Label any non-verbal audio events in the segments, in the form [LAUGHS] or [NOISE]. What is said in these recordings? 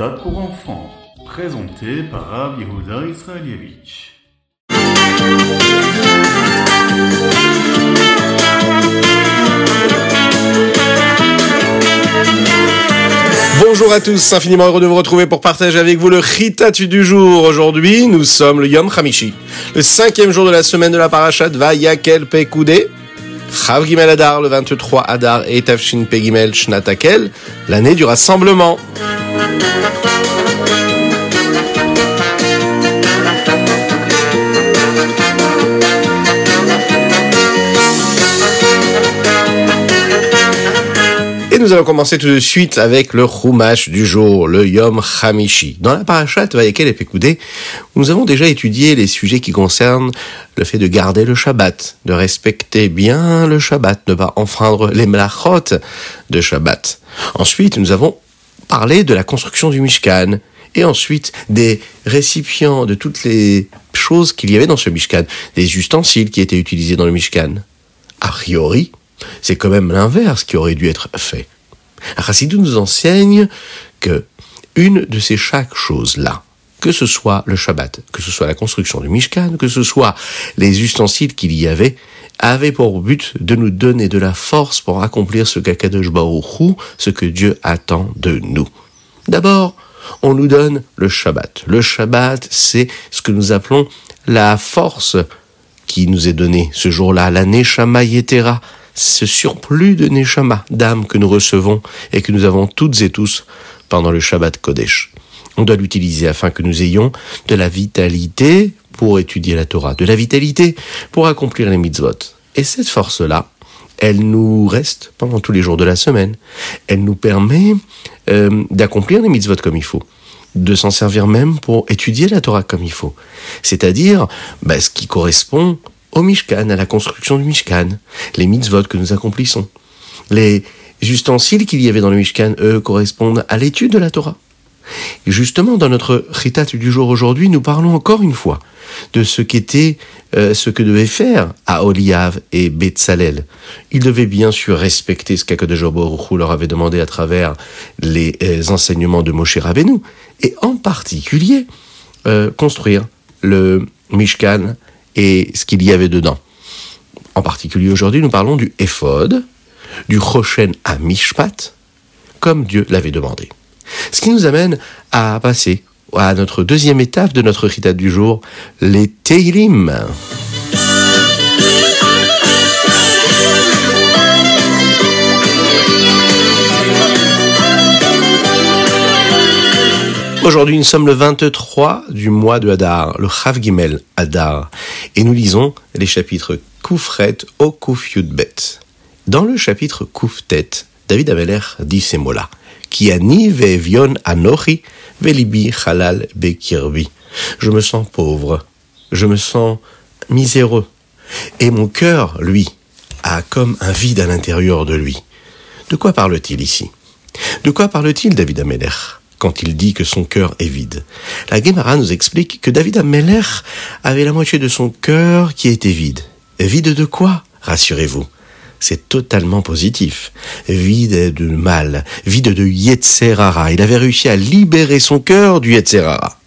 Ritat pour enfants, présenté par Rav Israelievich. Bonjour à tous, infiniment heureux de vous retrouver pour partager avec vous le Ritatu du jour. Aujourd'hui, nous sommes le Yom Hamishi, le cinquième jour de la semaine de la parachat Vayakel Pekudé. Chav Gimel Adar, le 23 Adar et Tafshin Pegimel Shnatakel, l'année du rassemblement. Et nous allons commencer tout de suite avec le Chumash du jour, le Yom Hamishi. Dans la parashat Vayakel et Pekoudé, nous avons déjà étudié les sujets qui concernent le fait de garder le Shabbat, de respecter bien le Shabbat, ne pas enfreindre les melachot de Shabbat. Ensuite, nous avons parlé de la construction du Mishkan, et ensuite des récipients de toutes les choses qu'il y avait dans ce Mishkan, des ustensiles qui étaient utilisés dans le Mishkan. A priori, c'est quand même l'inverse qui aurait dû être fait. Chassidou nous enseigne que une de ces chaque choses-là, que ce soit le Shabbat, que ce soit la construction du Mishkan, que ce soit les ustensiles qu'il y avait, avait pour but de nous donner de la force pour accomplir ce qu'Akadosh ce que Dieu attend de nous. D'abord, on nous donne le Shabbat. Le Shabbat, c'est ce que nous appelons la force qui nous est donnée ce jour-là, la Neshama Yetera, ce surplus de Neshama, d'âme que nous recevons et que nous avons toutes et tous pendant le Shabbat Kodesh. On doit l'utiliser afin que nous ayons de la vitalité pour étudier la Torah, de la vitalité pour accomplir les mitzvot. Et cette force-là, elle nous reste pendant tous les jours de la semaine. Elle nous permet euh, d'accomplir les mitzvot comme il faut de s'en servir même pour étudier la Torah comme il faut. C'est-à-dire bah, ce qui correspond au Mishkan, à la construction du Mishkan, les mitzvot que nous accomplissons. Les ustensiles qu'il y avait dans le Mishkan, eux, correspondent à l'étude de la Torah. Et justement, dans notre Ritat du jour aujourd'hui, nous parlons encore une fois de ce qu'était, euh, ce que devaient faire à Oliav et Betzalel. Ils devaient bien sûr respecter ce qu'Akadosh leur avait demandé à travers les euh, enseignements de Moshe Rabbeinu, et en particulier euh, construire le Mishkan et ce qu'il y avait dedans. En particulier aujourd'hui, nous parlons du Ephod, du Choshen à Mishpat, comme Dieu l'avait demandé. Ce qui nous amène à passer à notre deuxième étape de notre ritat du jour, les Teilim. Aujourd'hui, nous sommes le 23 du mois de Hadar, le Chav Gimel Hadar, et nous lisons les chapitres Koufret au Kouf Yudbet. Dans le chapitre Kouftet, David Ameler dit ces mots-là. Ki ani ve'evion anochi ve'libi halal bekirbi. Je me sens pauvre, je me sens miséreux, et mon cœur, lui, a comme un vide à l'intérieur de lui. De quoi parle-t-il ici? De quoi parle-t-il, David Ameler quand il dit que son cœur est vide. La Gemara nous explique que David Ameller avait la moitié de son cœur qui était vide. Vide de quoi Rassurez-vous? C'est totalement positif. Vide de mal, vide de Yetzerara. Il avait réussi à libérer son cœur du Yetzerara.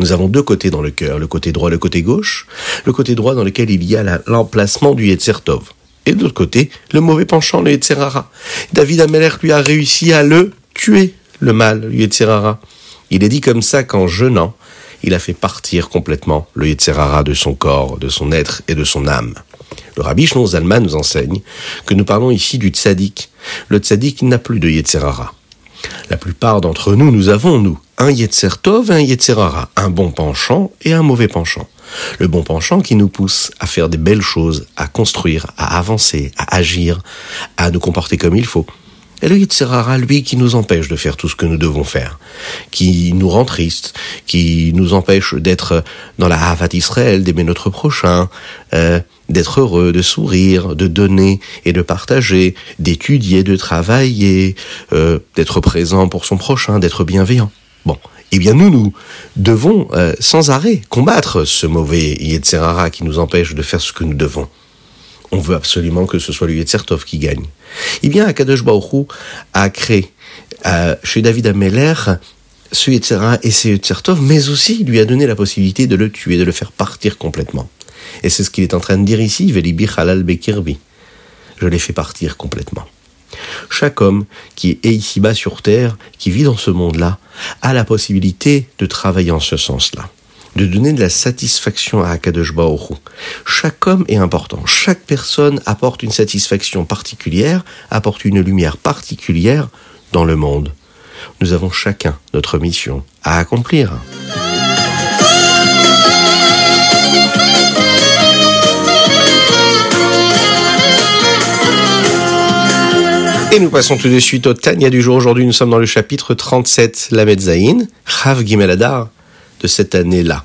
Nous avons deux côtés dans le cœur, le côté droit, le côté gauche. Le côté droit dans lequel il y a l'emplacement du Yetzertov. Et de l'autre côté, le mauvais penchant, le Yetzerara. David Ameller lui a réussi à le tuer le mal, le Yetzirara. Il est dit comme ça qu'en jeûnant, il a fait partir complètement le Yetzirara de son corps, de son être et de son âme. Le rabbi Shnon Zalman nous enseigne que nous parlons ici du tzaddik. Le tzaddik n'a plus de Yetzirara. La plupart d'entre nous, nous avons, nous, un Yetzer Tov et un Yetzirara, un bon penchant et un mauvais penchant. Le bon penchant qui nous pousse à faire des belles choses, à construire, à avancer, à agir, à nous comporter comme il faut. Et le Yitzhara, lui, qui nous empêche de faire tout ce que nous devons faire, qui nous rend tristes, qui nous empêche d'être dans la Havat Israël, d'aimer notre prochain, euh, d'être heureux, de sourire, de donner et de partager, d'étudier, de travailler, euh, d'être présent pour son prochain, d'être bienveillant. Bon, eh bien nous, nous devons euh, sans arrêt combattre ce mauvais Yetzerara qui nous empêche de faire ce que nous devons. On veut absolument que ce soit le Yetzertov qui gagne. Eh bien, Akadosh a créé euh, chez David Ameller ce Yetzera et ce Yetzertov, mais aussi lui a donné la possibilité de le tuer, de le faire partir complètement. Et c'est ce qu'il est en train de dire ici, Velibi Halal Bekirbi. Je l'ai fait partir complètement. Chaque homme qui est ici-bas sur terre, qui vit dans ce monde-là, a la possibilité de travailler en ce sens-là, de donner de la satisfaction à Akadosh Baoru. Chaque homme est important, chaque personne apporte une satisfaction particulière, apporte une lumière particulière dans le monde. Nous avons chacun notre mission à accomplir. Et nous passons tout de suite au Tania du jour. Aujourd'hui, nous sommes dans le chapitre 37, la Medzaïn, Chav Gimeladar, cette année-là.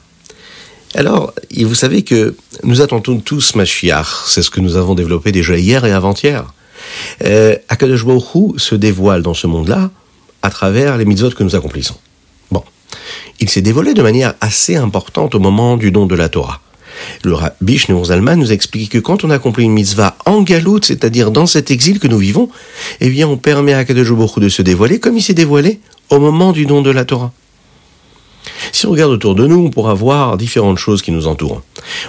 Alors, vous savez que nous attendons tous Mashiach. C'est ce que nous avons développé déjà hier et avant-hier. Euh, Akadosh Baruch se dévoile dans ce monde-là à travers les mitzvot que nous accomplissons. Bon. Il s'est dévoilé de manière assez importante au moment du don de la Torah. Le Rabbi Shneur Zalman nous explique que quand on accomplit une mitzvah en galoute, c'est-à-dire dans cet exil que nous vivons, eh bien, on permet à Kadosh de se dévoiler comme il s'est dévoilé au moment du don de la Torah. Si on regarde autour de nous, on pourra voir différentes choses qui nous entourent.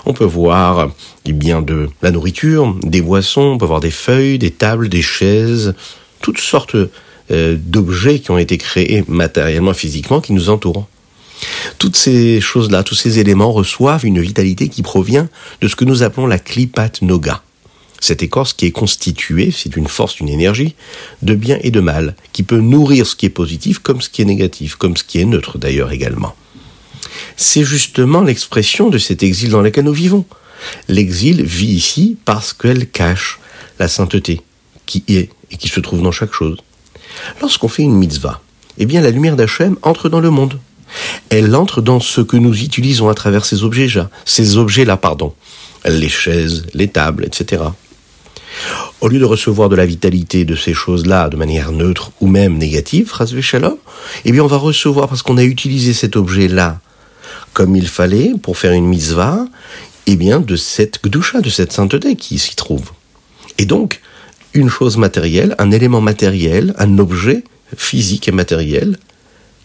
On peut voir eh bien de la nourriture, des boissons, on peut voir des feuilles, des tables, des chaises, toutes sortes euh, d'objets qui ont été créés matériellement, physiquement, qui nous entourent. Toutes ces choses-là, tous ces éléments reçoivent une vitalité qui provient de ce que nous appelons la klipat noga. Cette écorce qui est constituée, c'est une force, une énergie, de bien et de mal, qui peut nourrir ce qui est positif comme ce qui est négatif, comme ce qui est neutre d'ailleurs également. C'est justement l'expression de cet exil dans lequel nous vivons. L'exil vit ici parce qu'elle cache la sainteté qui est et qui se trouve dans chaque chose. Lorsqu'on fait une mitzvah, eh bien la lumière d'Hachem entre dans le monde. Elle entre dans ce que nous utilisons à travers ces objets-là, ces objets-là, pardon, les chaises, les tables, etc. Au lieu de recevoir de la vitalité de ces choses-là de manière neutre ou même négative, shalom, eh bien on va recevoir parce qu'on a utilisé cet objet-là comme il fallait pour faire une mitzvah, eh bien de cette gdusha, de cette sainteté qui s'y trouve. Et donc, une chose matérielle, un élément matériel, un objet physique et matériel,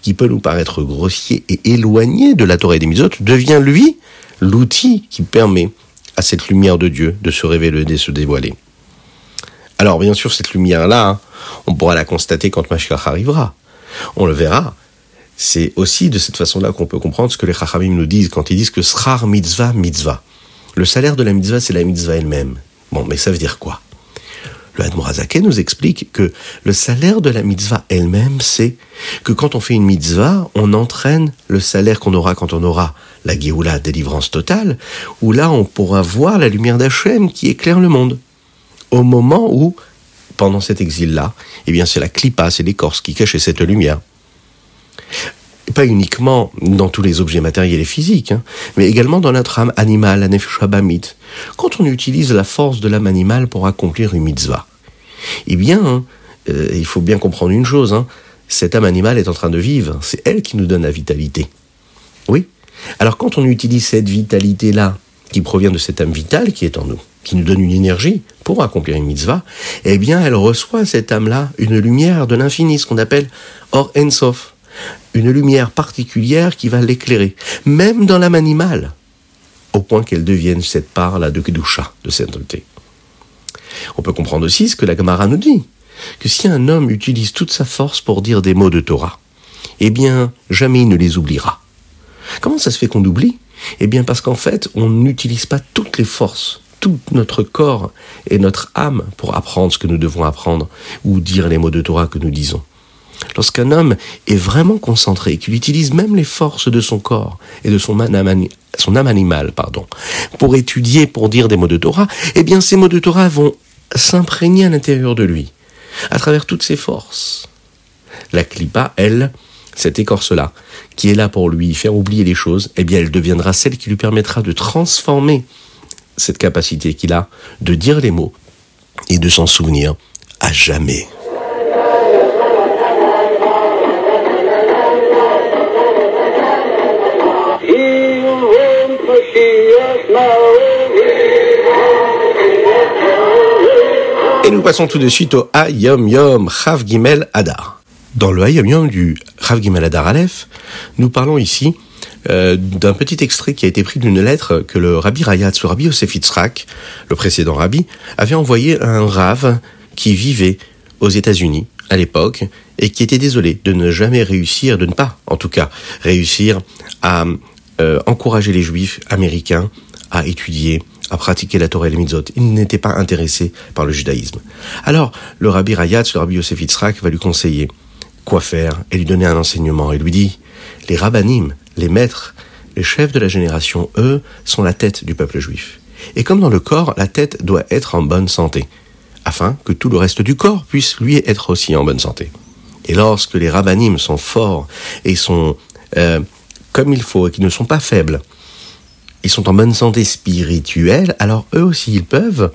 qui peut nous paraître grossier et éloigné de la Torah et des Mitzvot, devient lui l'outil qui permet à cette lumière de Dieu de se révéler, de se dévoiler. Alors bien sûr, cette lumière-là, on pourra la constater quand Mashiach arrivera. On le verra. C'est aussi de cette façon-là qu'on peut comprendre ce que les Chachamim nous disent quand ils disent que Srar mitzvah mitzvah. Le salaire de la mitzvah, c'est la mitzvah elle-même. Bon, mais ça veut dire quoi? Le Hadmorazake nous explique que le salaire de la mitzvah elle-même, c'est que quand on fait une mitzvah, on entraîne le salaire qu'on aura quand on aura la Géoula, délivrance totale, où là on pourra voir la lumière d'Hachem qui éclaire le monde. Au moment où, pendant cet exil-là, eh bien c'est la clipa, c'est l'écorce qui cachait cette lumière pas uniquement dans tous les objets matériels et physiques, hein, mais également dans notre âme animale, la nefesh Quand on utilise la force de l'âme animale pour accomplir une mitzvah, eh bien, hein, euh, il faut bien comprendre une chose, hein, cette âme animale est en train de vivre, c'est elle qui nous donne la vitalité. Oui. Alors quand on utilise cette vitalité-là, qui provient de cette âme vitale qui est en nous, qui nous donne une énergie pour accomplir une mitzvah, eh bien elle reçoit cette âme-là une lumière de l'infini, ce qu'on appelle Or Ensof une lumière particulière qui va l'éclairer, même dans l'âme animale, au point qu'elle devienne cette part-là de Kedusha, de sainteté. On peut comprendre aussi ce que la Gemara nous dit, que si un homme utilise toute sa force pour dire des mots de Torah, eh bien, jamais il ne les oubliera. Comment ça se fait qu'on oublie? Eh bien, parce qu'en fait, on n'utilise pas toutes les forces, tout notre corps et notre âme pour apprendre ce que nous devons apprendre ou dire les mots de Torah que nous disons. Lorsqu'un homme est vraiment concentré, qu'il utilise même les forces de son corps et de son âme, animale, pardon, pour étudier, pour dire des mots de Torah, eh bien ces mots de Torah vont s'imprégner à l'intérieur de lui, à travers toutes ses forces. La clipa, elle, cette écorce-là, qui est là pour lui faire oublier les choses, eh bien elle deviendra celle qui lui permettra de transformer cette capacité qu'il a de dire les mots et de s'en souvenir à jamais. Et nous passons tout de suite au Ayom Yom Chav Gimel Adar. Dans le Hayom du Rav Gimaladar Aleph, nous parlons ici euh, d'un petit extrait qui a été pris d'une lettre que le Rabbi Rayat, le Rabbi Yosef le précédent Rabbi, avait envoyé à un Rav qui vivait aux États-Unis à l'époque et qui était désolé de ne jamais réussir, de ne pas, en tout cas, réussir à euh, encourager les Juifs américains à étudier, à pratiquer la Torah et les mitzvot. Il n'était pas intéressé par le judaïsme. Alors, le Rabbi Rayat, le Rabbi Yosef Yitzhak, va lui conseiller quoi faire et lui donner un enseignement. Il lui dit, les rabbinim, les maîtres, les chefs de la génération, eux, sont la tête du peuple juif. Et comme dans le corps, la tête doit être en bonne santé, afin que tout le reste du corps puisse lui être aussi en bonne santé. Et lorsque les rabbinim sont forts et sont euh, comme il faut et qui ne sont pas faibles, ils sont en bonne santé spirituelle, alors eux aussi ils peuvent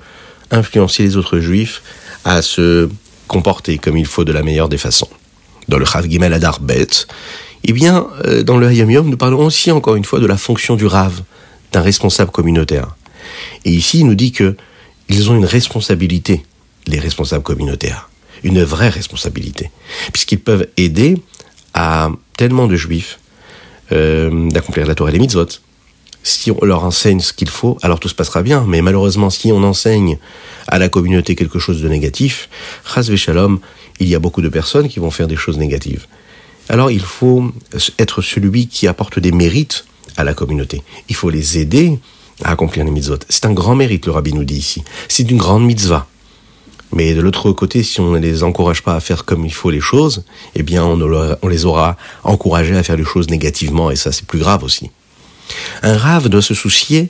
influencer les autres juifs à se comporter comme il faut de la meilleure des façons. Dans le Rav Gimel Adar Bet, eh bien, euh, dans le Hayom Yom, nous parlons aussi encore une fois de la fonction du Rav, d'un responsable communautaire. Et ici, il nous dit que ils ont une responsabilité, les responsables communautaires, une vraie responsabilité, puisqu'ils peuvent aider à tellement de juifs euh, d'accomplir la Torah et les mitzvot. Si on leur enseigne ce qu'il faut, alors tout se passera bien. Mais malheureusement, si on enseigne à la communauté quelque chose de négatif, shalom, il y a beaucoup de personnes qui vont faire des choses négatives. Alors il faut être celui qui apporte des mérites à la communauté. Il faut les aider à accomplir les mitzvot. C'est un grand mérite, le rabbi nous dit ici. C'est une grande mitzvah. Mais de l'autre côté, si on ne les encourage pas à faire comme il faut les choses, eh bien, on, les aura encouragés à faire les choses négativement, et ça, c'est plus grave aussi. Un rave doit se soucier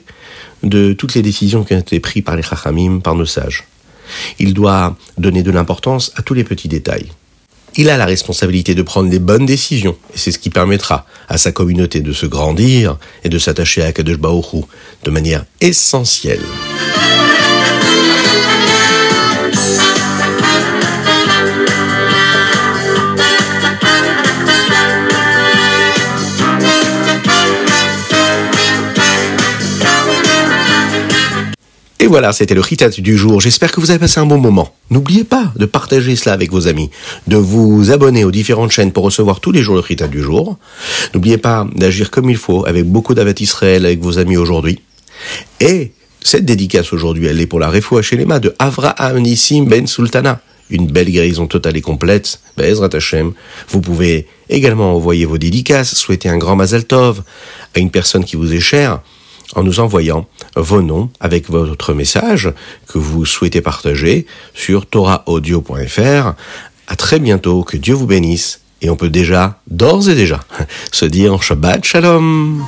de toutes les décisions qui ont été prises par les chachamim, par nos sages. Il doit donner de l'importance à tous les petits détails. Il a la responsabilité de prendre les bonnes décisions, et c'est ce qui permettra à sa communauté de se grandir et de s'attacher à Kadosh Baoru de manière essentielle. Voilà, c'était le Ritat du jour. J'espère que vous avez passé un bon moment. N'oubliez pas de partager cela avec vos amis, de vous abonner aux différentes chaînes pour recevoir tous les jours le Ritat du jour. N'oubliez pas d'agir comme il faut avec beaucoup d'Avat Israël avec vos amis aujourd'hui. Et cette dédicace aujourd'hui, elle est pour la Refoua mains de Avraham Nissim Ben Sultana. Une belle guérison totale et complète. Bezrat Hashem. Vous pouvez également envoyer vos dédicaces, souhaiter un grand Mazal Tov à une personne qui vous est chère en nous envoyant vos noms avec votre message que vous souhaitez partager sur toraaudio.fr. À très bientôt, que Dieu vous bénisse et on peut déjà, d'ores et déjà, [LAUGHS] se dire Shabbat Shalom.